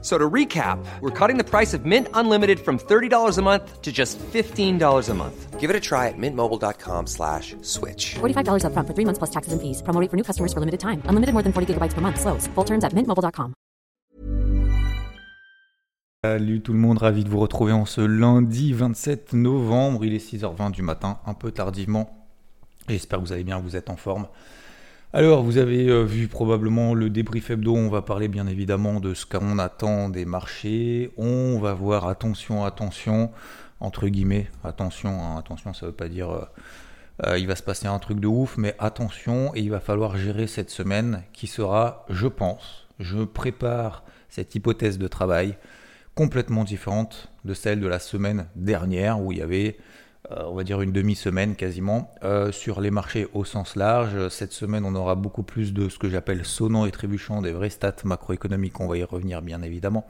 So to recap, we're cutting the price of Mint Unlimited from $30 a month to just $15 a month. Give it a try at mintmobile.com slash switch. $45 upfront for three months plus taxes and fees. Promo rate for new customers for limited time. Unlimited more than 40 gigabytes per month. Slows. Full terms at mintmobile.com. Salut tout le monde, ravi de vous retrouver en ce lundi 27 novembre. Il est 6h20 du matin, un peu tardivement. J'espère que vous allez bien, vous êtes en forme. Alors, vous avez euh, vu probablement le débrief hebdo. On va parler bien évidemment de ce qu'on attend des marchés. On va voir, attention, attention, entre guillemets, attention, hein, attention, ça veut pas dire euh, euh, il va se passer un truc de ouf, mais attention, et il va falloir gérer cette semaine qui sera, je pense, je prépare cette hypothèse de travail complètement différente de celle de la semaine dernière où il y avait, on va dire, une demi-semaine quasiment euh, sur les marchés au sens large. Cette semaine, on aura beaucoup plus de ce que j'appelle sonnant et trébuchant, des vrais stats macroéconomiques. On va y revenir bien évidemment.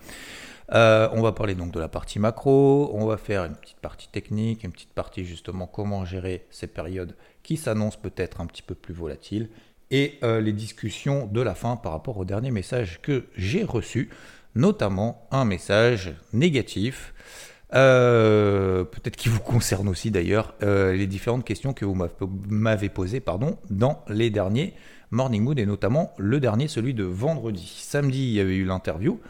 Euh, on va parler donc de la partie macro, on va faire une petite partie technique, une petite partie justement comment gérer ces périodes qui s'annoncent peut-être un petit peu plus volatiles et euh, les discussions de la fin par rapport au dernier message que j'ai reçu, notamment un message négatif, euh, peut-être qui vous concerne aussi d'ailleurs, euh, les différentes questions que vous m'avez- posées pardon, dans les derniers Morning Mood et notamment le dernier, celui de vendredi. Samedi, il y avait eu l'interview.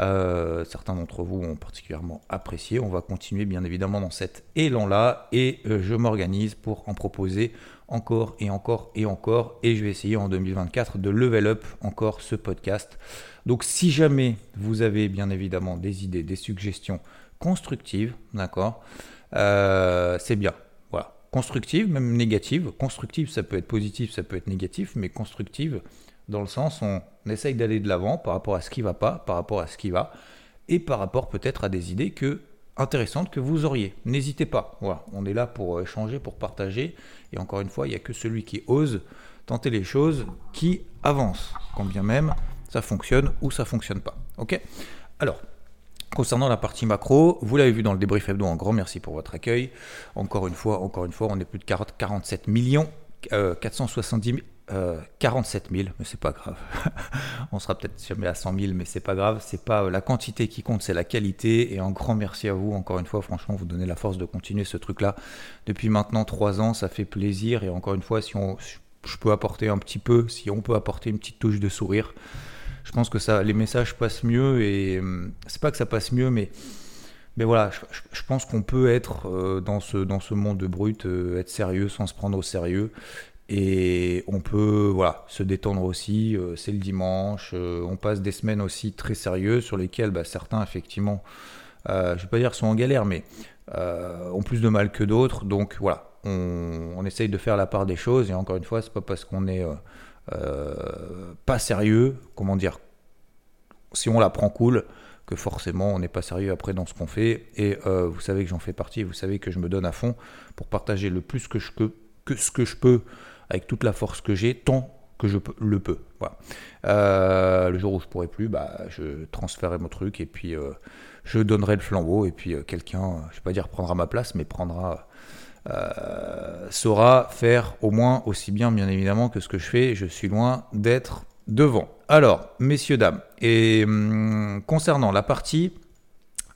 Euh, certains d'entre vous ont particulièrement apprécié. On va continuer bien évidemment dans cet élan-là et je m'organise pour en proposer encore et encore et encore et je vais essayer en 2024 de level up encore ce podcast. Donc si jamais vous avez bien évidemment des idées, des suggestions constructives, d'accord, euh, c'est bien. Voilà, constructive, même négative. Constructive, ça peut être positif, ça peut être négatif, mais constructive dans le sens on essaye d'aller de l'avant par rapport à ce qui va pas, par rapport à ce qui va, et par rapport peut-être à des idées que intéressantes que vous auriez. N'hésitez pas. Voilà, on est là pour échanger, pour partager. Et encore une fois, il n'y a que celui qui ose tenter les choses qui avance, quand bien même ça fonctionne ou ça fonctionne pas. Ok? Alors. Concernant la partie macro, vous l'avez vu dans le débrief hebdo, un grand merci pour votre accueil. Encore une fois, encore une fois, on est plus de 40 47 millions, euh, 470 000, euh, 47 000, mais c'est pas grave. on sera peut-être jamais à 100 000, mais c'est pas grave. C'est pas euh, la quantité qui compte, c'est la qualité. Et un grand merci à vous, encore une fois. Franchement, vous donnez la force de continuer ce truc-là depuis maintenant trois ans. Ça fait plaisir. Et encore une fois, si on, je peux apporter un petit peu, si on peut apporter une petite touche de sourire, je pense que ça, les messages passent mieux. Et hum, c'est pas que ça passe mieux, mais mais voilà, je, pense qu'on peut être euh, dans, ce, monde de brut, euh, être sérieux sans se prendre au sérieux. Et on peut voilà, se détendre aussi. euh, c'est le dimanche. on passe des semaines aussi très sérieuses sur lesquelles bah, certains, effectivement, je ne vais pas dire sont en galère, mais ont plus de mal que d'autres. Donc voilà, on, on essaye de faire la part des choses. Et encore une fois, c'est pas parce qu'on est pas sérieux, comment dire, si on la prend cool, que forcément on n'est pas sérieux après dans ce qu'on fait. Et euh, vous savez que j'en fais partie, vous savez que je me donne à fond pour partager le plus que je peux, que ce que je peux, avec toute la force que j'ai, tant que je peux- le peux. Voilà. Euh, le jour où je pourrai plus, bah, je transférerai mon truc et puis euh, je donnerai le flambeau et puis euh, quelqu'un, euh, je vais pas dire prendra ma place, mais prendra euh, saura faire au moins aussi bien, bien évidemment, que ce que je fais. Je suis loin d'être devant. Alors, messieurs, dames, et hum, concernant la partie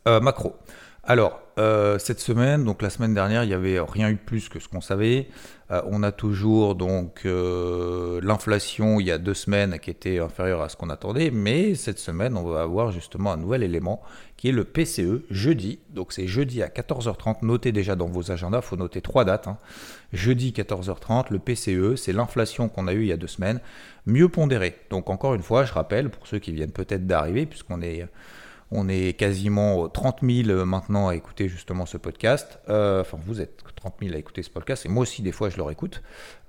euh, macro. Alors, euh, cette semaine, donc la semaine dernière, il n'y avait rien eu plus que ce qu'on savait. Euh, on a toujours donc euh, l'inflation il y a deux semaines qui était inférieure à ce qu'on attendait, mais cette semaine, on va avoir justement un nouvel élément qui est le PCE jeudi. Donc c'est jeudi à 14h30. Notez déjà dans vos agendas, il faut noter trois dates. hein. Jeudi 14h30, le PCE, c'est l'inflation qu'on a eue il y a deux semaines, mieux pondérée. Donc encore une fois, je rappelle, pour ceux qui viennent peut-être d'arriver, puisqu'on est on est quasiment 30 000 maintenant à écouter justement ce podcast. Euh, enfin, vous êtes 30 000 à écouter ce podcast. Et moi aussi, des fois, je le réécoute.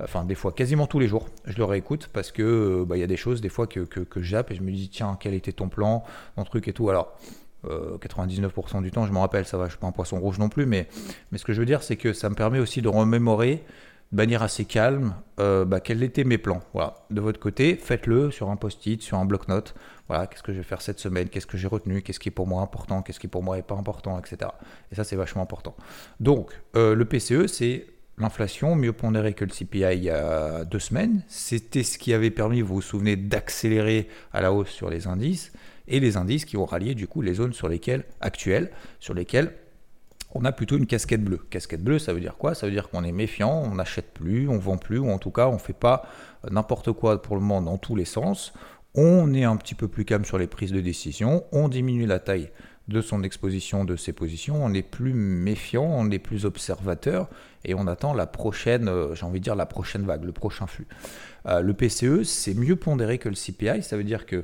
Enfin, des fois, quasiment tous les jours, je le réécoute parce que euh, bah, il y a des choses, des fois, que, que, que et je me dis, tiens, quel était ton plan, ton truc et tout. Alors, euh, 99% du temps, je me rappelle, ça va, je suis pas un poisson rouge non plus, mais, mais ce que je veux dire, c'est que ça me permet aussi de remémorer de manière assez calme, euh, bah, quels étaient mes plans. Voilà. De votre côté, faites-le sur un post-it, sur un bloc-notes. Voilà, qu'est-ce que je vais faire cette semaine, qu'est-ce que j'ai retenu, qu'est-ce qui est pour moi important, qu'est-ce qui pour moi est pas important, etc. Et ça, c'est vachement important. Donc, euh, le PCE, c'est l'inflation mieux pondérée que le CPI il y a deux semaines. C'était ce qui avait permis, vous vous souvenez, d'accélérer à la hausse sur les indices et les indices qui ont rallié du coup les zones sur lesquelles actuelles, sur lesquelles on a plutôt une casquette bleue. Casquette bleue, ça veut dire quoi? Ça veut dire qu'on est méfiant, on n'achète plus, on vend plus, ou en tout cas, on ne fait pas n'importe quoi pour le moment dans tous les sens. On est un petit peu plus calme sur les prises de décision, on diminue la taille de son exposition, de ses positions, on est plus méfiant, on est plus observateur, et on attend la prochaine, euh, j'ai envie de dire la prochaine vague, le prochain flux. Euh, le PCE, c'est mieux pondéré que le CPI, ça veut dire que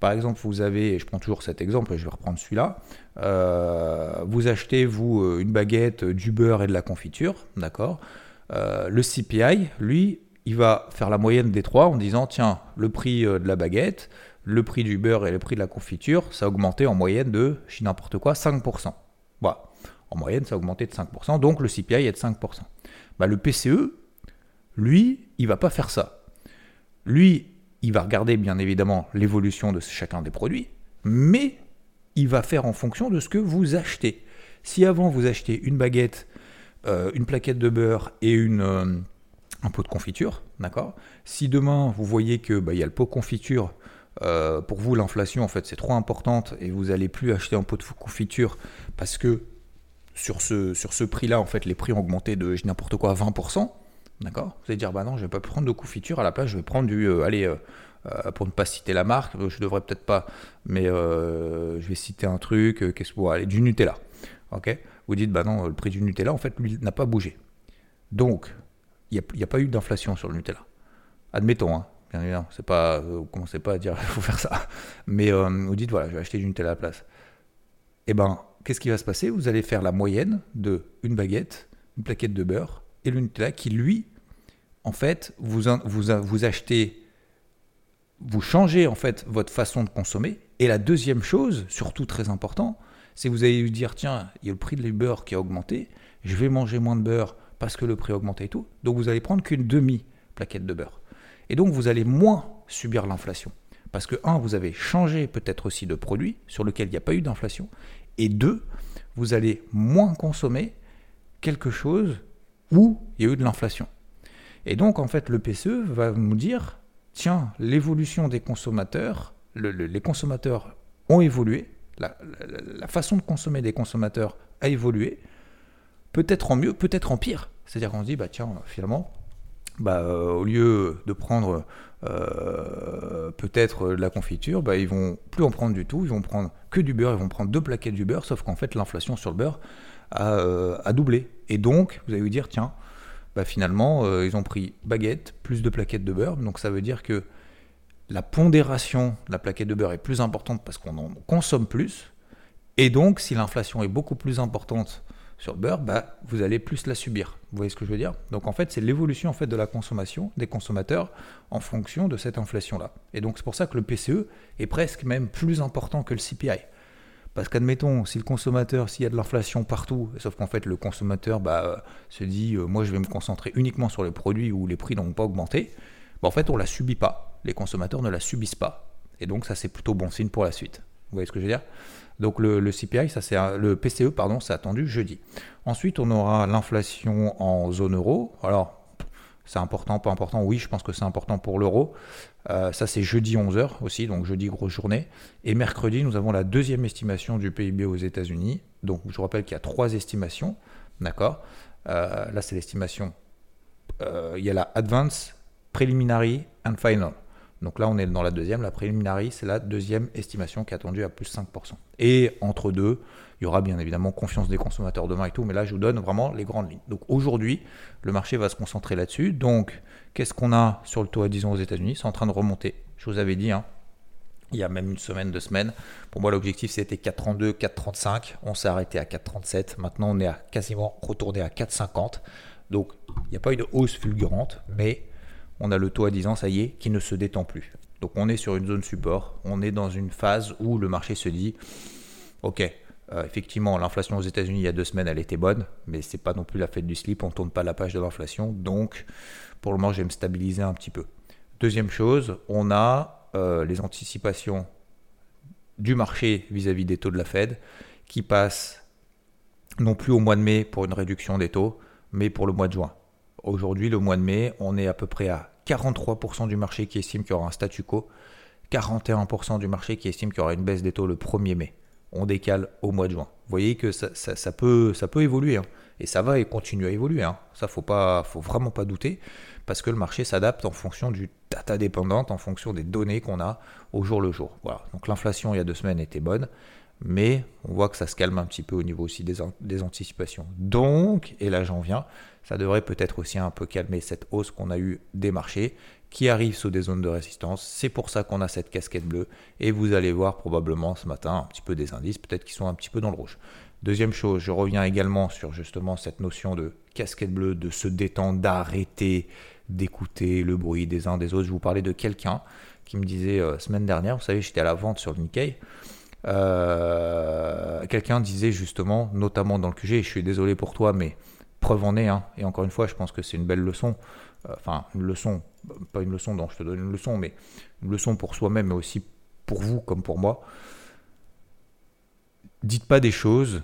par exemple, vous avez, et je prends toujours cet exemple, et je vais reprendre celui-là, euh, vous achetez, vous, euh, une baguette, euh, du beurre et de la confiture, d'accord Le CPI, lui, il va faire la moyenne des trois en disant, tiens, le prix de la baguette, le prix du beurre et le prix de la confiture, ça a augmenté en moyenne de, je dis n'importe quoi, 5%. Voilà. En moyenne, ça a augmenté de 5%, donc le CPI est de 5%. Bah, le PCE, lui, il va pas faire ça. Lui, il va regarder bien évidemment l'évolution de chacun des produits, mais il va faire en fonction de ce que vous achetez. Si avant vous achetez une baguette, euh, une plaquette de beurre et euh, un pot de confiture, d'accord? Si demain vous voyez que bah, y a le pot de confiture, euh, pour vous l'inflation en fait c'est trop importante et vous n'allez plus acheter un pot de confiture parce que sur ce, sur ce prix-là en fait les prix ont augmenté de n'importe quoi à 20%, D'accord Vous allez dire, bah non, je vais pas prendre de confiture, à la place, je vais prendre du. Euh, allez, euh, euh, pour ne pas citer la marque, je devrais peut-être pas, mais je vais citer un truc, qu'est-ce que. du Nutella. Ok Vous dites, bah non, le prix du Nutella, en fait, lui, n'a pas bougé. Donc, il n'y a, pas eu d'inflation sur le Nutella. Admettons, hein. Bien évidemment, c'est pas, vous commencez pas à dire il faut faire ça. Mais vous dites voilà, je vais acheter du Nutella à la place. Eh ben, qu'est-ce qui va se passer? Vous allez faire la moyenne de une baguette, une plaquette de beurre et le Nutella qui, lui, en fait, vous, vous, vous achetez, vous changez en fait votre façon de consommer. Et la deuxième chose, surtout très important, c'est que vous allez vous dire tiens, il y a le prix du beurre qui a augmenté, je vais manger moins de beurre parce que le prix a augmenté et tout. Donc vous allez prendre qu'une demi-plaquette de beurre. Et donc vous allez moins subir l'inflation. Parce que, un, vous avez changé peut-être aussi de produit sur lequel il n'y a pas eu d'inflation. Et deux, vous allez moins consommer quelque chose où il y a eu de l'inflation. Et donc, en fait, le PCE va nous dire, tiens, l'évolution des consommateurs, les consommateurs ont évolué, la, façon de consommer des consommateurs a évolué, peut-être en mieux, peut-être en pire. C'est-à-dire qu'on se dit, bah tiens, finalement, bah, euh, au lieu de prendre euh, peut-être de la confiture, bah, ils vont plus en prendre du tout, ils vont prendre que du beurre, ils vont prendre deux plaquettes du beurre, sauf qu'en fait l'inflation sur le beurre euh, a, doublé. Et donc, vous allez vous dire, tiens, bah finalement, euh, ils ont pris baguette plus de plaquettes de beurre. Donc ça veut dire que la pondération de la plaquette de beurre est plus importante parce qu'on en consomme plus. Et donc, si l'inflation est beaucoup plus importante sur le beurre, bah, vous allez plus la subir. Vous voyez ce que je veux dire? Donc en fait, c'est l'évolution en fait de la consommation des consommateurs en fonction de cette inflation-là. Et donc c'est pour ça que le PCE est presque même plus important que le CPI. Parce qu'admettons, si le consommateur, s'il y a de l'inflation partout, sauf qu'en fait le consommateur bah, se dit, euh, moi je vais me concentrer uniquement sur les produits où les prix n'ont pas augmenté, bah, en fait on la subit pas. Les consommateurs ne la subissent pas. Et donc ça c'est plutôt bon signe pour la suite. Vous voyez ce que je veux dire? Donc le, CPI, ça c'est le PCE, pardon, c'est attendu jeudi. Ensuite on aura l'inflation en zone euro. Alors c'est important, pas important Oui, je pense que c'est important pour l'euro. Euh, ça, c'est jeudi 11h aussi, donc jeudi, grosse journée. Et mercredi, nous avons la deuxième estimation du PIB aux États-Unis. Donc, je vous rappelle qu'il y a trois estimations. D'accord? Euh, Là, c'est l'estimation. Euh, il y a la Advance, Preliminary and Final. Donc là, on est dans la deuxième. La Preliminary, c'est la deuxième estimation qui est attendue à plus 5%. Et entre deux, il y aura bien évidemment confiance des consommateurs demain et tout, mais là je vous donne vraiment les grandes lignes. Donc aujourd'hui, le marché va se concentrer là-dessus. Donc qu'est-ce qu'on a sur le taux à 10 ans aux États-Unis? C'est en train de remonter. Je vous avais dit, hein, il y a même une semaine, deux semaines. Pour moi, l'objectif c'était 4,32, 4,35. On s'est arrêté à 4,37. Maintenant, on est à quasiment retourné à 4,50. Donc il n'y a pas eu de hausse fulgurante, mais on a le taux à 10 ans, ça y est, qui ne se détend plus. Donc on est sur une zone support, on est dans une phase où le marché se dit, ok, Euh, effectivement, l'inflation aux États-Unis il y a deux semaines, elle était bonne, mais c'est pas non plus la fête du slip. On tourne pas la page de l'inflation, donc pour le moment, je vais me stabiliser un petit peu. Deuxième chose, on a euh, les anticipations du marché vis-à-vis des taux de la Fed qui passent non plus au mois de mai pour une réduction des taux, mais pour le mois de juin. Aujourd'hui, le mois de mai, on est à peu près à 43% du marché qui estime qu'il y aura un statu quo, 41% du marché qui estime qu'il y aura une baisse des taux le 1er mai. On décale au mois de juin. Vous voyez que ça, peut, évoluer, hein. et ça va et continue à évoluer. Hein. Ça, faut pas, faut vraiment pas douter, parce que le marché s'adapte en fonction du data dépendante, en fonction des données qu'on a au jour le jour. Voilà. Donc l'inflation il y a deux semaines était bonne mais on voit que ça se calme un petit peu au niveau aussi des, anticipations. Donc, et là j'en viens, ça devrait peut-être aussi un peu calmer cette hausse qu'on a eue des marchés qui arrive sous des zones de résistance. C'est pour ça qu'on a cette casquette bleue et vous allez voir probablement ce matin un petit peu des indices, peut-être qu'ils sont un petit peu dans le rouge. Deuxième chose, je reviens également sur justement cette notion de casquette bleue, de se détendre, d'arrêter d'écouter le bruit des uns des autres. Je vous parlais de quelqu'un qui me disait euh, semaine dernière, vous savez, j'étais à la vente sur le Nikkei. Euh, quelqu'un disait justement, notamment dans le QG, je suis désolé pour toi, mais preuve en est, hein, et encore une fois, je pense que c'est une belle leçon, euh, enfin une leçon, pas une leçon dont je te donne une leçon, mais une leçon pour soi-même, mais aussi pour vous comme pour moi. Dites pas des choses,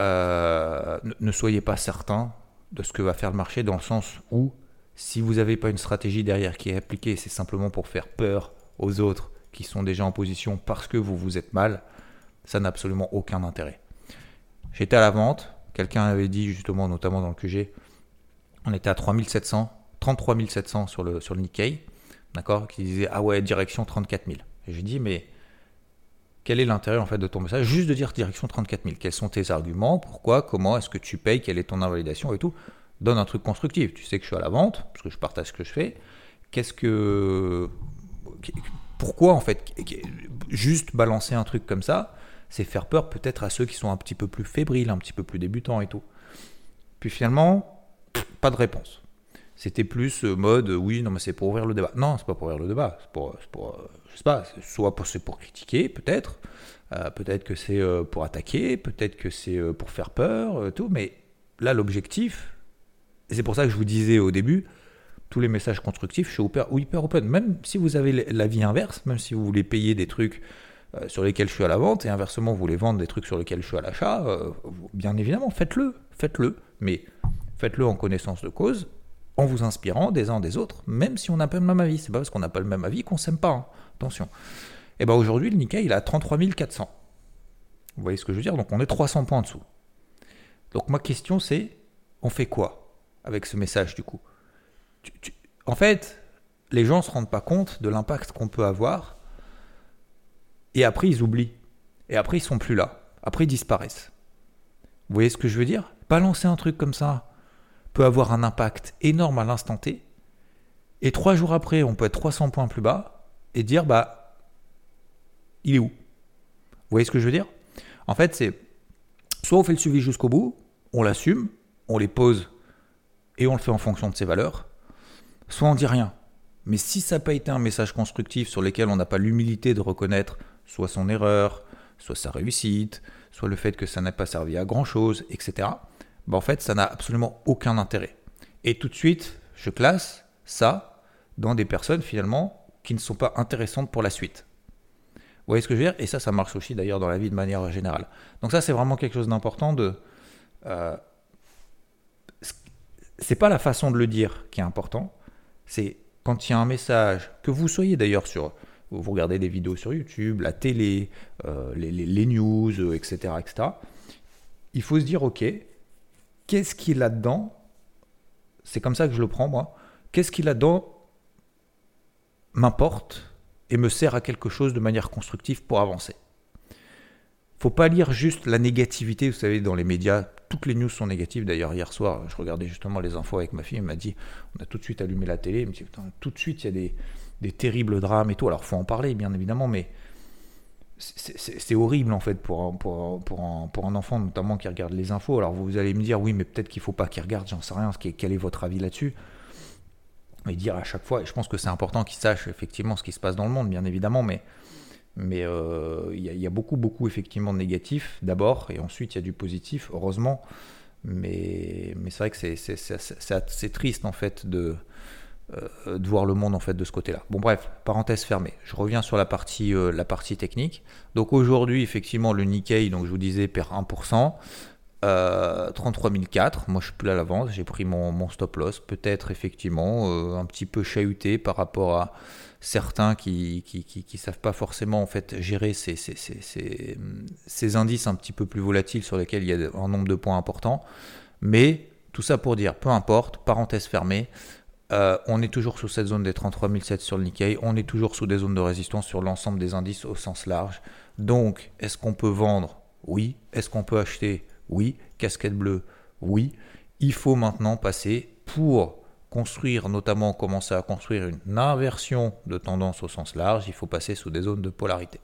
euh, ne soyez pas certain de ce que va faire le marché, dans le sens où si vous n'avez pas une stratégie derrière qui est appliquée, c'est simplement pour faire peur aux autres qui sont déjà en position parce que vous vous êtes mal, ça n'a absolument aucun intérêt. J'étais à la vente, quelqu'un avait dit justement, notamment dans le QG, on était à 3700, 33 700 sur le, sur le Nikkei, d'accord, qui disait ah ouais, direction 34 000. Et j'ai dit mais quel est l'intérêt en fait de ton message Juste de dire direction 34 000. Quels sont tes arguments? Pourquoi? Comment est-ce que tu payes? Quelle est ton invalidation et tout? Donne un truc constructif. Tu sais que je suis à la vente, parce que je partage ce que je fais. Qu'est-ce que pourquoi en fait juste balancer un truc comme ça, c'est faire peur peut-être à ceux qui sont un petit peu plus fébriles, un petit peu plus débutants et tout. Puis finalement, pas de réponse. C'était plus euh, mode oui, non mais c'est pour ouvrir le débat. Non, c'est pas pour ouvrir le débat, c'est pour, pour euh, je sais pas, soit c'est pour critiquer peut-être, euh, peut-être que c'est pour attaquer, peut-être que c'est pour faire peur, tout. Mais là l'objectif, c'est pour ça que je vous disais au début, tous les messages constructifs, je suis hyper, open. Même si vous avez l'avis inverse, même si vous voulez payer des trucs euh, sur lesquels je suis à la vente, et inversement, vous voulez vendre des trucs sur lesquels je suis à l'achat, euh, bien évidemment, faites-le, faites-le. Mais faites-le en connaissance de cause, en vous inspirant des uns des autres, même si on n'a pas le même avis. C'est pas parce qu'on n'a pas le même avis qu'on s'aime pas. Hein. Attention. Et eh bien aujourd'hui, le Nikkei, il a 33 400. Vous voyez ce que je veux dire? Donc on est 300 points en dessous. Donc ma question c'est, on fait quoi avec ce message du coup? En fait, les gens ne se rendent pas compte de l'impact qu'on peut avoir. Et après, ils oublient. Et après, ils sont plus là. Après, ils disparaissent. Vous voyez ce que je veux dire? Balancer un truc comme ça peut avoir un impact énorme à l'instant T. Et trois jours après, on peut être 300 points plus bas et dire, bah, il est où? Vous voyez ce que je veux dire? En fait, c'est soit on fait le suivi jusqu'au bout, on l'assume, on les pose et on le fait en fonction de ses valeurs, soit on dit rien. Mais si ça n'a pas été un message constructif sur lequel on n'a pas l'humilité de reconnaître soit son erreur, soit sa réussite, soit le fait que ça n'a pas servi à grand chose, etc., bah en fait, ça n'a absolument aucun intérêt. Et tout de suite, je classe ça dans des personnes finalement qui ne sont pas intéressantes pour la suite. Vous voyez ce que je veux dire? Et ça, ça marche aussi d'ailleurs dans la vie de manière générale. Donc ça, c'est vraiment quelque chose d'important de... Euh, c'est pas la façon de le dire qui est important, c'est quand il y a un message, que vous soyez d'ailleurs sur, vous regardez des vidéos sur YouTube, la télé, euh, les, news, etc., euh, etc., il faut se dire, ok, qu'est-ce qui là-dedans, c'est comme ça que je le prends moi, qu'est-ce qui là-dedans m'importe et me sert à quelque chose de manière constructive pour avancer? Faut pas lire juste la négativité, vous savez, dans les médias, toutes les news sont négatives. D'ailleurs, hier soir, je regardais justement les infos avec ma fille. Elle m'a dit on a tout de suite allumé la télé. Elle me dit tout de suite, il y a des, terribles drames et tout. Alors, faut en parler, bien évidemment, mais c'est horrible en fait pour un, enfant, notamment qui regarde les infos. Alors, vous allez me dire oui, mais peut-être qu'il faut pas qu'il regarde, j'en sais rien. Quel est votre avis là-dessus? Et dire à chaque fois, et je pense que c'est important qu'il sache effectivement ce qui se passe dans le monde, bien évidemment, mais Mais euh, il y, a beaucoup, beaucoup effectivement de négatifs d'abord, et ensuite il y a du positif, heureusement. Mais, mais c'est vrai que c'est triste en fait de, euh, de voir le monde en fait de ce côté-là. Bon bref, parenthèse fermée. Je reviens sur la partie, euh, la partie technique. Donc aujourd'hui, effectivement, le Nikkei, donc je vous disais, perd 1%. Euh, 33004, moi je suis plus à l'avance, j'ai pris mon, stop loss, peut-être effectivement un petit peu chahuté par rapport à certains qui qui, qui, savent pas forcément en fait gérer ces, ces, ces, ces, indices un petit peu plus volatiles sur lesquels il y a un nombre de points importants. Mais tout ça pour dire, peu importe, parenthèse fermée, euh, on est toujours sous cette zone des 33007 sur le Nikkei, on est toujours sous des zones de résistance sur l'ensemble des indices au sens large. Donc, est-ce qu'on peut vendre? Oui. Est-ce qu'on peut acheter? Oui. Casquette bleue, oui. Il faut maintenant passer pour construire, notamment commencer à construire une inversion de tendance au sens large, il faut passer sous des zones de polarité.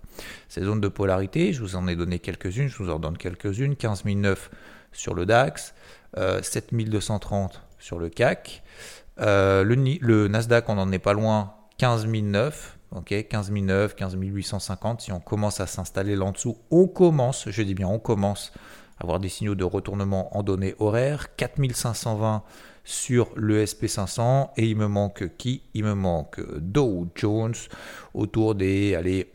Ces zones de polarité, je vous en ai donné quelques-unes, je vous en donne quelques-unes, 15009 sur le DAX, 7230 euh, sur le CAC, euh, le, Nasdaq, on n'en est pas loin, 15009, ok, 15009, 15850, si on commence à s'installer là en dessous, on commence, je dis bien on commence avoir des signaux de retournement en données horaires. 4520 sur le SP500 et il me manque qui? Il me manque Dow Jones autour des allez,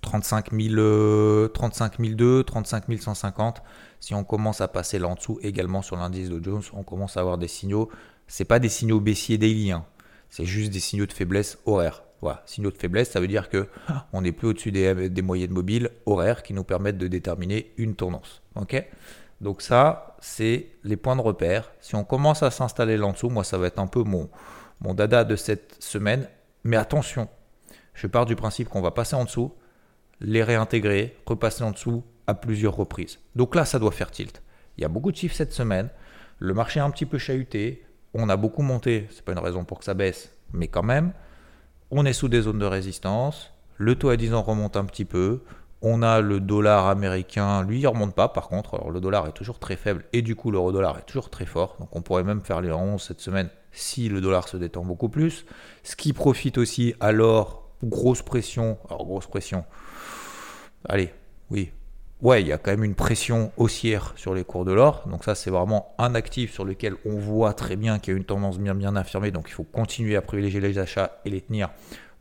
35 000, 35 002, 35 150. Si on commence à passer là en dessous également sur l'indice Dow Jones, on commence à avoir des signaux. C'est pas des signaux baissiers daily, hein. c'est juste des signaux de faiblesse horaire. Voilà, signaux de faiblesse, ça veut dire que on n'est plus au-dessus des, des, moyennes mobiles horaires qui nous permettent de déterminer une tendance. Ok? Donc ça, c'est les points de repère. Si on commence à s'installer là en dessous, moi ça va être un peu mon, mon dada de cette semaine. Mais attention, je pars du principe qu'on va passer en dessous, les réintégrer, repasser en dessous à plusieurs reprises. Donc là, ça doit faire tilt. Il y a beaucoup de chiffres cette semaine. Le marché est un petit peu chahuté. On a beaucoup monté. C'est pas une raison pour que ça baisse, mais quand même on est sous des zones de résistance, le taux à 10 ans remonte un petit peu, on a le dollar américain, lui il remonte pas par contre, alors le dollar est toujours très faible et du coup l'euro dollar est toujours très fort, donc on pourrait même faire les 11 cette semaine si le dollar se détend beaucoup plus, ce qui profite aussi alors, grosse pression, alors grosse pression, allez, oui, ouais, il y a quand même une pression haussière sur les cours de l'or. Donc ça, c'est vraiment un actif sur lequel on voit très bien qu'il y a une tendance bien bien affirmée. Donc il faut continuer à privilégier les achats et les tenir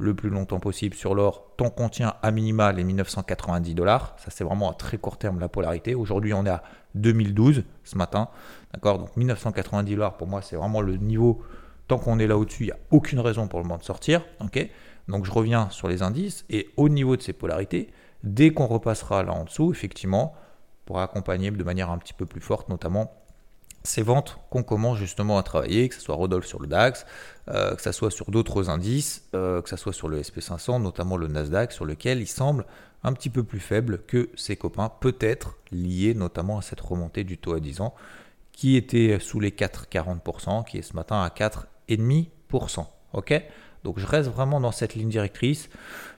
le plus longtemps possible sur l'or, tant qu'on tient à minima les 1990 dollars. Ça, c'est vraiment à très court terme la polarité. Aujourd'hui, on est à 2012 ce matin. D'accord? Donc 1990 dollars, pour moi, c'est vraiment le niveau. Tant qu'on est là au-dessus, il n'y a aucune raison pour le moment de sortir. Ok? Donc je reviens sur les indices et au niveau de ces polarités, Dès qu'on repassera là en dessous, effectivement, pour accompagner de manière un petit peu plus forte, notamment ces ventes qu'on commence justement à travailler, que ce soit Rodolphe sur le DAX, euh, que ce soit sur d'autres indices, euh, que ce soit sur le SP500, notamment le Nasdaq, sur lequel il semble un petit peu plus faible que ses copains, peut-être lié notamment à cette remontée du taux à 10 ans, qui était sous les 4,40%, qui est ce matin à 4,5%. Ok? Donc je reste vraiment dans cette ligne directrice.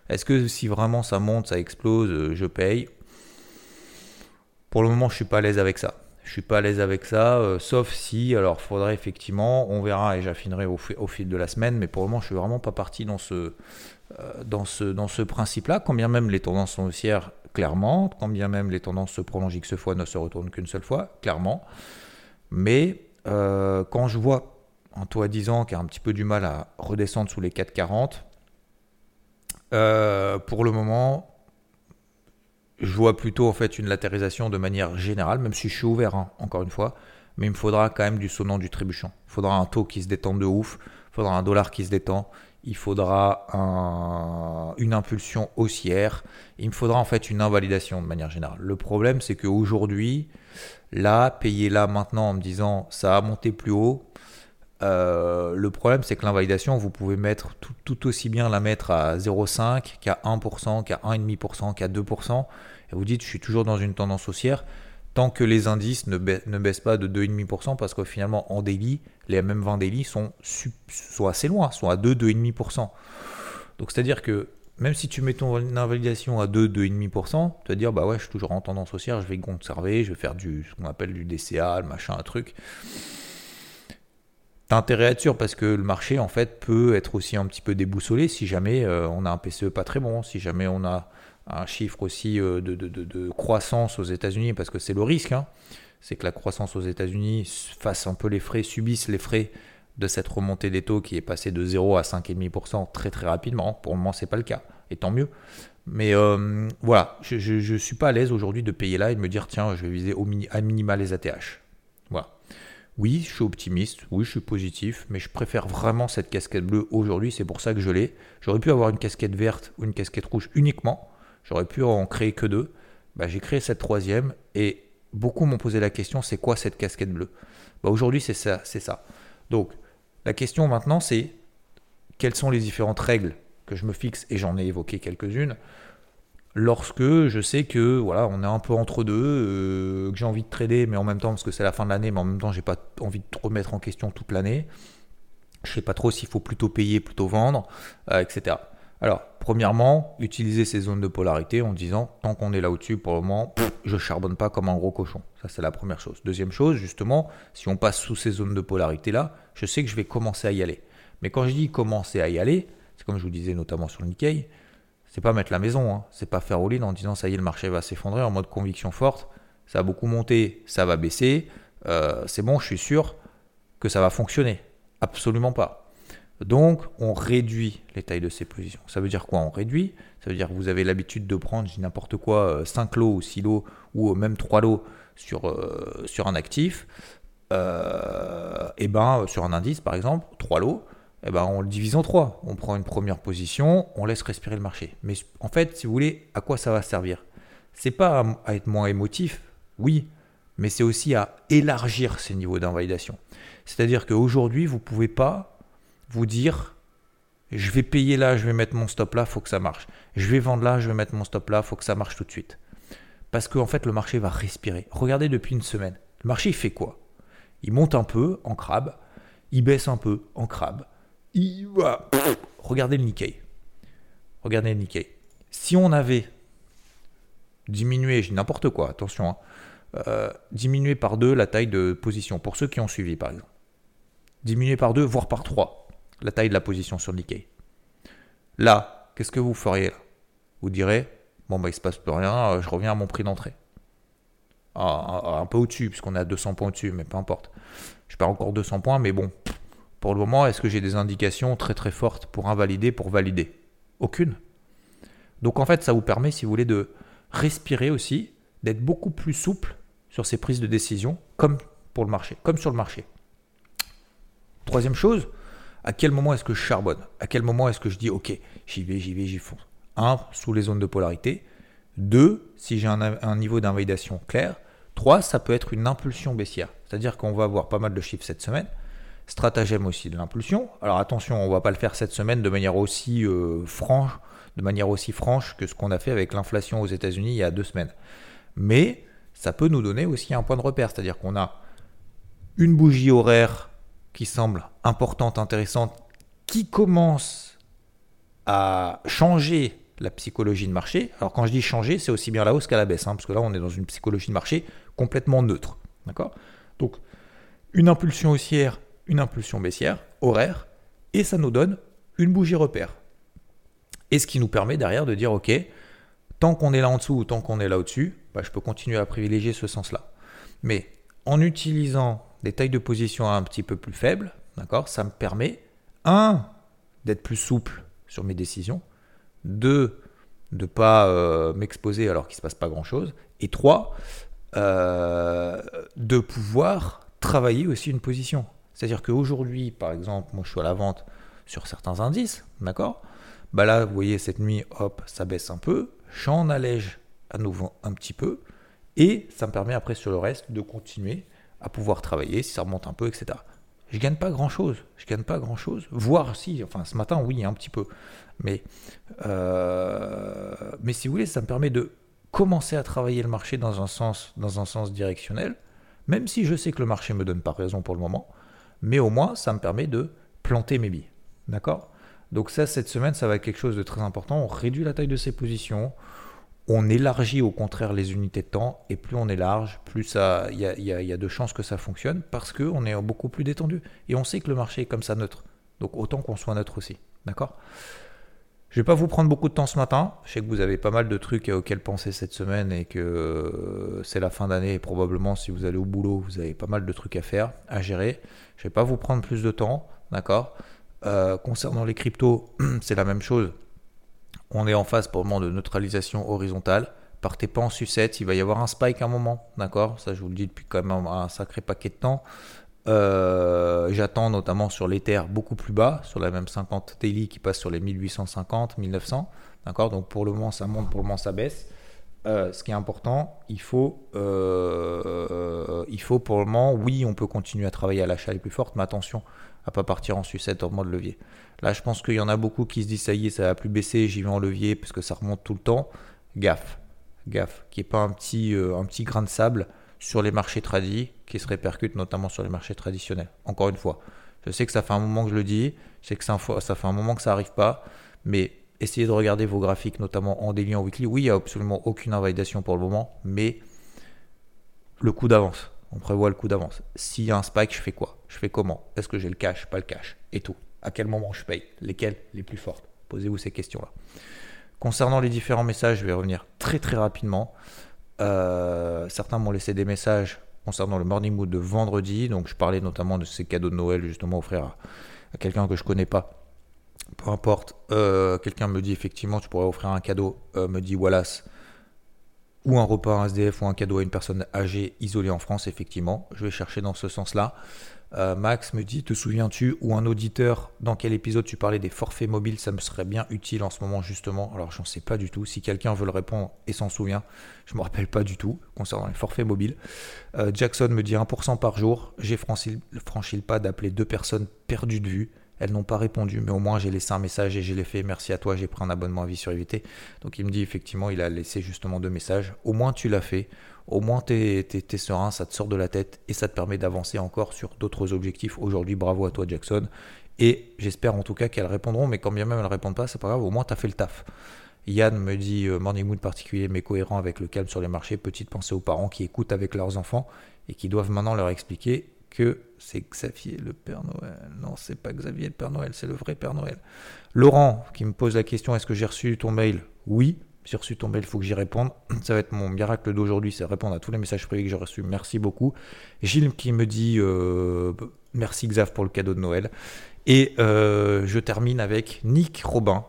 Est-ce que si vraiment ça monte, ça explose, euh, je paye? Pour le moment, je suis pas à l'aise avec ça. Je suis pas à l'aise avec ça, euh, sauf si, alors faudrait effectivement, on verra et j'affinerai au, fil de la semaine, mais pour le moment, je suis vraiment pas parti dans ce, euh, dans ce, dans ce principe-là, quand bien même les tendances sont haussières, clairement, quand bien même les tendances se prolongent X fois, ne se retournent qu'une seule fois, clairement. Mais quand je vois un taux à 10 ans qui a un petit peu du mal à redescendre sous les 4,40, euh, pour le moment, je vois plutôt en fait une latérisation de manière générale, même si je suis ouvert, hein, encore une fois. Mais il me faudra quand même du sonnant du trébuchant. Il faudra un taux qui se détend de ouf. Il faudra un dollar qui se détend. Il faudra une impulsion haussière. Il me faudra en fait une invalidation de manière générale. Le problème, c'est qu'aujourd'hui, là, payer là maintenant en me disant ça a monté plus haut, euh, le problème, c'est que l'invalidation, vous pouvez mettre tout, aussi bien la mettre à 0,5 qu'à 1%, qu'à 1,5%, qu'à 2%. Et vous dites, je suis toujours dans une tendance haussière tant que les indices ne, baissent pas de 2,5%, parce que finalement, en daily, les MM20 daily sont, sont assez loin, sont à 2, 2,5%. Donc, c'est-à-dire que même si tu mets ton invalidation à 2, 2,5%, tu vas dire, bah ouais, je suis toujours en tendance haussière, je vais conserver, je vais faire du, ce qu'on appelle du DCA, le machin, un truc intérêt à être sûr parce que le marché en fait peut être aussi un petit peu déboussolé si jamais euh, on a un PCE pas très bon, si jamais on a un chiffre aussi de, de, de, croissance aux États-Unis, parce que c'est le risque, hein. c'est que la croissance aux États-Unis fasse un peu les frais, subisse les frais de cette remontée des taux qui est passée de 0 à 5,5% très très rapidement. Pour le moment, c'est pas le cas, et tant mieux. Mais euh, voilà, je ne suis pas à l'aise aujourd'hui de payer là et de me dire tiens, je vais viser au à minima les ATH. Oui, je suis optimiste, oui, je suis positif, mais je préfère vraiment cette casquette bleue aujourd'hui, c'est pour ça que je l'ai. J'aurais pu avoir une casquette verte ou une casquette rouge uniquement, j'aurais pu en créer que deux. Bah, j'ai créé cette troisième et beaucoup m'ont posé la question c'est quoi cette casquette bleue? Bah, Aujourd'hui, c'est ça, c'est ça. Donc, la question maintenant, c'est quelles sont les différentes règles que je me fixe, et j'en ai évoqué quelques-unes, lorsque je sais que voilà, on est un peu entre deux, euh, que j'ai envie de trader, mais en même temps, parce que c'est la fin de l'année, mais en même temps, j'ai pas envie de remettre en question toute l'année. Je sais pas trop s'il faut plutôt payer, plutôt vendre, euh, etc. Alors, premièrement, utiliser ces zones de polarité en disant tant qu'on est là au-dessus, pour le moment, je charbonne pas comme un gros cochon. Ça, c'est la première chose. Deuxième chose, justement, si on passe sous ces zones de polarité là, je sais que je vais commencer à y aller. Mais quand je dis commencer à y aller, c'est comme je vous disais notamment sur le Nikkei, c'est pas mettre la maison, hein. c'est pas faire all-in en disant ça y est, le marché va s'effondrer en mode conviction forte, ça a beaucoup monté, ça va baisser, euh, c'est bon, je suis sûr que ça va fonctionner. Absolument pas. Donc, on réduit les tailles de ces positions. Ça veut dire quoi On réduit? Ça veut dire que vous avez l'habitude de prendre, n'importe quoi, 5 euh, lots ou 6 lots ou même 3 lots sur, euh, un actif. et ben, sur un indice, par exemple, 3 lots eh ben, on le divise en trois. On prend une première position, on laisse respirer le marché. Mais en fait, si vous voulez, à quoi ça va servir? C'est pas à, être moins émotif, oui, mais c'est aussi à élargir ces niveaux d'invalidation. C'est-à-dire qu'aujourd'hui, vous ne pouvez pas vous dire je vais payer là, je vais mettre mon stop là, faut que ça marche. Je vais vendre là, je vais mettre mon stop là, faut que ça marche tout de suite. Parce qu'en en fait, le marché va respirer. Regardez depuis une semaine. Le marché, il fait quoi? Il monte un peu en crabe, il baisse un peu en crabe, Regardez le Nikkei. Regardez le Nikkei. Si on avait diminué, j'ai n'importe quoi, attention, hein, euh, diminué par deux la taille de position, pour ceux qui ont suivi par exemple. Diminué par deux, voire par trois, la taille de la position sur le Nikkei. Là, qu'est-ce que vous feriez Vous direz, bon bah il se passe plus rien, euh, je reviens à mon prix d'entrée. Ah, un, peu au-dessus, puisqu'on est à 200 points au-dessus, mais peu importe. Je perds encore 200 points, mais bon, pour le moment, est-ce que j'ai des indications très très fortes pour invalider, pour valider? Aucune. Donc en fait, ça vous permet, si vous voulez, de respirer aussi, d'être beaucoup plus souple sur ces prises de décision, comme pour le marché, comme sur le marché. Troisième chose, à quel moment est-ce que je charbonne? À quel moment est-ce que je dis ok, j'y vais, j'y vais, j'y fonce? Un, sous les zones de polarité. Deux, si j'ai un, un niveau d'invalidation clair. Trois, ça peut être une impulsion baissière. C'est-à-dire qu'on va avoir pas mal de chiffres cette semaine stratagème aussi de l'impulsion. Alors attention, on ne va pas le faire cette semaine de manière aussi euh, franche, de manière aussi franche que ce qu'on a fait avec l'inflation aux États-Unis il y a deux semaines. Mais ça peut nous donner aussi un point de repère, c'est-à-dire qu'on a une bougie horaire qui semble importante, intéressante, qui commence à changer la psychologie de marché. Alors quand je dis changer, c'est aussi bien la hausse qu'à la baisse, hein, parce que là on est dans une psychologie de marché complètement neutre. Donc une impulsion haussière une impulsion baissière, horaire, et ça nous donne une bougie repère. Et ce qui nous permet derrière de dire, OK, tant qu'on est là en dessous ou tant qu'on est là au-dessus, bah, je peux continuer à privilégier ce sens-là. Mais en utilisant des tailles de position un petit peu plus faibles, d'accord, ça me permet, un, d'être plus souple sur mes décisions, deux, de ne pas euh, m'exposer alors qu'il se passe pas grand-chose, et trois, euh, de pouvoir travailler aussi une position. C'est-à-dire qu'aujourd'hui, par exemple, moi je suis à la vente sur certains indices, d'accord? Bah là, vous voyez, cette nuit, hop, ça baisse un peu, j'en allège à nouveau un petit peu, et ça me permet après sur le reste de continuer à pouvoir travailler si ça remonte un peu, etc. Je gagne pas grand chose, je gagne pas grand chose, voire si, enfin ce matin, oui, un petit peu, mais, euh, mais si vous voulez, ça me permet de commencer à travailler le marché dans un sens, dans un sens directionnel, même si je sais que le marché me donne pas raison pour le moment, mais au moins ça me permet de planter mes billes. D'accord? Donc ça, cette semaine, ça va être quelque chose de très important. On réduit la taille de ses positions, on élargit au contraire les unités de temps, et plus on est plus il y y a, de chances que ça fonctionne, parce qu'on est beaucoup plus détendu. Et on sait que le marché est comme ça neutre. Donc autant qu'on soit neutre aussi. D'accord? Je vais pas vous prendre beaucoup de temps ce matin. Je sais que vous avez pas mal de trucs auxquels penser cette semaine et que euh, c'est la fin d'année et probablement si vous allez au boulot, vous avez pas mal de trucs à faire, à gérer. Je vais pas vous prendre plus de temps, d'accord? Euh, Concernant les cryptos, c'est la même chose. On est en phase pour le moment de neutralisation horizontale. Partez pas en sucette, il va y avoir un spike à un moment, d'accord? Ça, je vous le dis depuis quand même un sacré paquet de temps. Euh, j'attends notamment sur l'Ether beaucoup plus bas, sur la même 50 daily qui passe sur les 1850, 1900. D'accord? Donc pour le moment ça monte, pour le moment ça baisse. Euh, ce qui est important, il faut, euh, il faut pour le moment, oui, on peut continuer à travailler à l'achat les plus fortes, mais attention à pas partir en sucette en mode levier. Là, je pense qu'il y en a beaucoup qui se disent ça y est, ça va plus baisser, j'y vais en levier parce que ça remonte tout le temps. Gaffe, gaffe, qu'il n'y ait pas un petit, un petit grain de sable sur les marchés tradis qui se répercutent notamment sur les marchés traditionnels. Encore une fois, je sais que ça fait un moment que je le dis, je sais que ça fait un moment que ça n'arrive pas, mais essayez de regarder vos graphiques, notamment en daily, en weekly. Oui, il n'y a absolument aucune invalidation pour le moment, mais le coup d'avance. On prévoit le coup d'avance. S'il y a un spike, je fais quoi? Je fais comment? Est-ce que j'ai le cash, pas le cash Et tout. À quel moment je paye? Lesquels? Les plus fortes? Posez-vous ces questions-là. Concernant les différents messages, je vais revenir très très rapidement. Euh, certains m'ont laissé des messages concernant le morning mood de vendredi. Donc je parlais notamment de ces cadeaux de Noël justement offrir à, à quelqu'un que je connais pas. Peu importe, euh, quelqu'un me dit effectivement tu pourrais offrir un cadeau, euh, me dit Wallace, ou un repas, un SDF ou un cadeau à une personne âgée isolée en France, effectivement. Je vais chercher dans ce sens-là. Euh, Max me dit, te souviens-tu, ou un auditeur, dans quel épisode tu parlais des forfaits mobiles, ça me serait bien utile en ce moment justement. Alors j'en sais pas du tout. Si quelqu'un veut le répondre et s'en souvient, je me rappelle pas du tout concernant les forfaits mobiles. Euh, Jackson me dit 1% par jour. J'ai franchi le pas d'appeler deux personnes perdues de vue. Elles n'ont pas répondu, mais au moins j'ai laissé un message et j'ai l'ai fait. Merci à toi, j'ai pris un abonnement à vie sur évité. Donc il me dit effectivement, il a laissé justement deux messages. Au moins tu l'as fait au moins tu es, serein, ça te sort de la tête et ça te permet d'avancer encore sur d'autres objectifs. Aujourd'hui, bravo à toi Jackson. Et j'espère en tout cas qu'elles répondront, mais quand bien même elles ne répondent pas, c'est pas grave, au moins tu as fait le taf. Yann me dit euh, Morning Mood particulier mais cohérent avec le calme sur les marchés. Petite pensée aux parents qui écoutent avec leurs enfants et qui doivent maintenant leur expliquer que c'est Xavier le Père Noël. Non, c'est pas Xavier le Père Noël, c'est le vrai Père Noël. Laurent qui me pose la question est-ce que j'ai reçu ton mail? Oui, j'ai reçu ton mail, il faut que j'y réponde. Ça va être mon miracle d'aujourd'hui, c'est répondre à tous les messages privés que j'ai reçus. Merci beaucoup. Gilles qui me dit euh, merci Xav pour le cadeau de Noël. Et euh, je termine avec Nick Robin.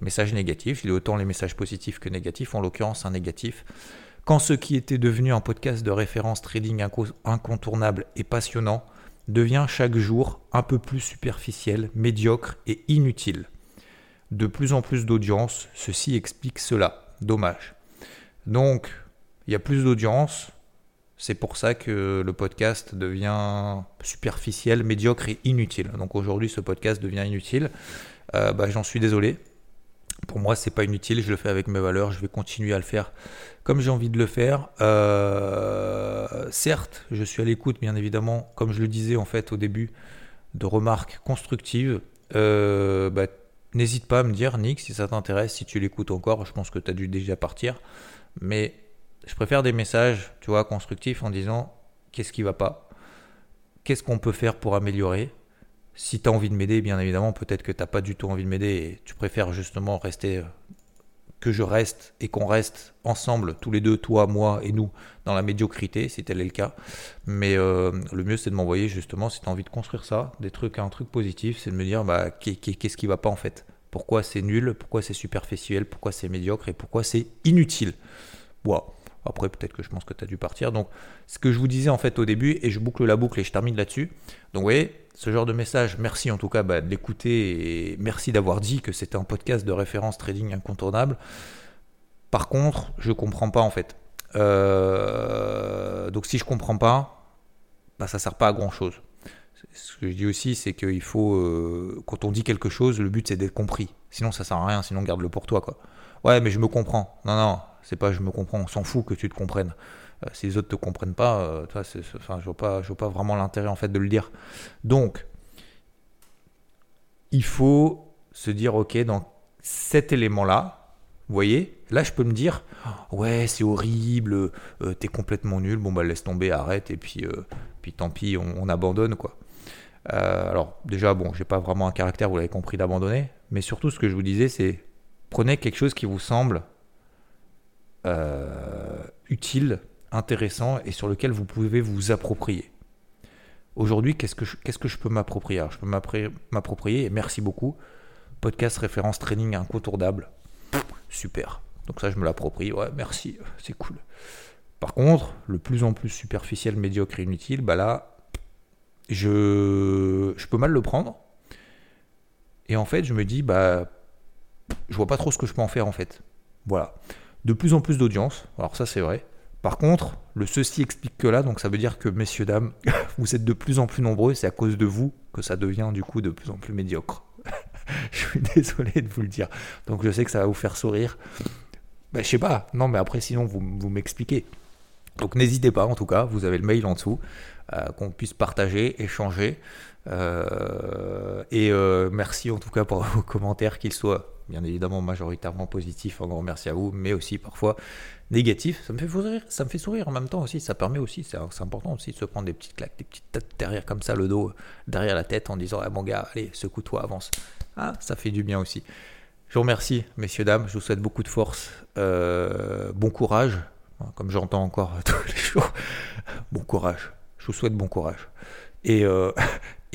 Message négatif. Il est autant les messages positifs que négatifs, en l'occurrence un négatif. Quand ce qui était devenu un podcast de référence trading incontournable et passionnant devient chaque jour un peu plus superficiel, médiocre et inutile de plus en plus d'audience. Ceci explique cela. Dommage. Donc, il y a plus d'audience. C'est pour ça que le podcast devient superficiel, médiocre et inutile. Donc aujourd'hui, ce podcast devient inutile. Euh, bah, J'en suis désolé. Pour moi, c'est pas inutile. Je le fais avec mes valeurs. Je vais continuer à le faire comme j'ai envie de le faire. Euh, certes, je suis à l'écoute, bien évidemment, comme je le disais en fait au début, de remarques constructives. Euh, bah, N'hésite pas à me dire, Nick, si ça t'intéresse, si tu l'écoutes encore. Je pense que tu as dû déjà partir. Mais je préfère des messages, tu vois, constructifs en disant qu'est-ce qui va pas? Qu'est-ce qu'on peut faire pour améliorer? Si tu envie de m'aider, bien évidemment, peut-être que tu n'as pas du tout envie de m'aider et tu préfères justement rester, que je reste et qu'on reste ensemble, tous les deux, toi, moi et nous, dans la médiocrité, si tel est le cas. Mais euh, le mieux, c'est de m'envoyer justement, si tu as envie de construire ça, des trucs, un truc positif, c'est de me dire, bah, qu'est-ce qui va pas en fait? Pourquoi c'est nul? Pourquoi c'est superficiel? Pourquoi c'est médiocre? Et pourquoi c'est inutile? Après, peut-être que je pense que tu as dû partir. Donc, ce que je vous disais en fait au début, et je boucle la boucle et je termine là-dessus. Donc, vous voyez, ce genre de message, merci en tout cas bah, de l'écouter et merci d'avoir dit que c'était un podcast de référence trading incontournable. Par contre, je comprends pas en fait. Euh, donc si je comprends pas, bah, ça sert pas à grand chose. Ce que je dis aussi, c'est qu'il faut, euh, quand on dit quelque chose, le but c'est d'être compris. Sinon ça sert à rien, sinon garde-le pour toi quoi. Ouais, mais je me comprends. Non, non, c'est pas je me comprends. On s'en fout que tu te comprennes. Euh, si les autres te comprennent pas, enfin, je vois pas, vois pas vraiment l'intérêt en fait de le dire. Donc, il faut se dire ok, dans cet élément-là, vous voyez Là, je peux me dire, ouais, c'est horrible, euh, t'es complètement nul, bon, bah laisse tomber, arrête, et puis, euh, puis tant pis, on, abandonne, quoi. Euh, alors, déjà, bon, j'ai pas vraiment un caractère, vous l'avez compris, d'abandonner, Mais surtout, ce que je vous disais, c'est prenez quelque chose qui vous semble euh, utile, intéressant et sur lequel vous pouvez vous approprier. Aujourd'hui, qu'est-ce que je, peux m'approprier? Je peux m'approprier, et merci beaucoup, podcast référence training incontournable. Super. Donc ça, je me l'approprie. Ouais, merci, c'est cool. Par contre, le plus en plus superficiel, médiocre et inutile, bah là, je, je peux mal le prendre. Et en fait, je me dis, bah, je vois pas trop ce que je peux en faire en fait. Voilà. De plus en plus d'audience, alors ça c'est vrai. Par contre, le ceci explique que là, donc ça veut dire que messieurs, dames, vous êtes de plus en plus nombreux, c'est à cause de vous que ça devient du coup de plus en plus médiocre. je suis désolé de vous le dire. Donc je sais que ça va vous faire sourire. Ben, je sais pas, non mais après sinon vous, vous m'expliquez. Donc n'hésitez pas en tout cas, vous avez le mail en dessous, euh, qu'on puisse partager, échanger. Euh, et euh, merci en tout cas pour vos commentaires, qu'ils soient bien évidemment majoritairement positifs, un grand merci à vous, mais aussi parfois négatifs. Ça me fait sourire, ça me fait sourire en même temps aussi, ça permet aussi, c'est important aussi de se prendre des petites claques, des petites têtes derrière comme ça, le dos, derrière la tête en disant ah, mon gars, allez, secoue-toi, avance. Ah, ça fait du bien aussi. Je vous remercie, messieurs, dames, je vous souhaite beaucoup de force, bon courage, comme j'entends encore tous les jours. Bon courage, je vous souhaite bon courage. Et, euh,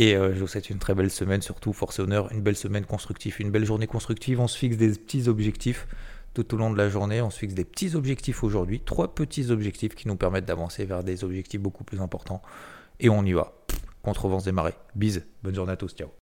et euh, je vous souhaite une très belle semaine, surtout, force et honneur, une belle semaine constructive, une belle journée constructive. On se fixe des petits objectifs tout au long de la journée. On se fixe des petits objectifs aujourd'hui, trois petits objectifs qui nous permettent d'avancer vers des objectifs beaucoup plus importants. Et on y va. Contre vents et marées. Bise. Bonne journée à tous. Ciao.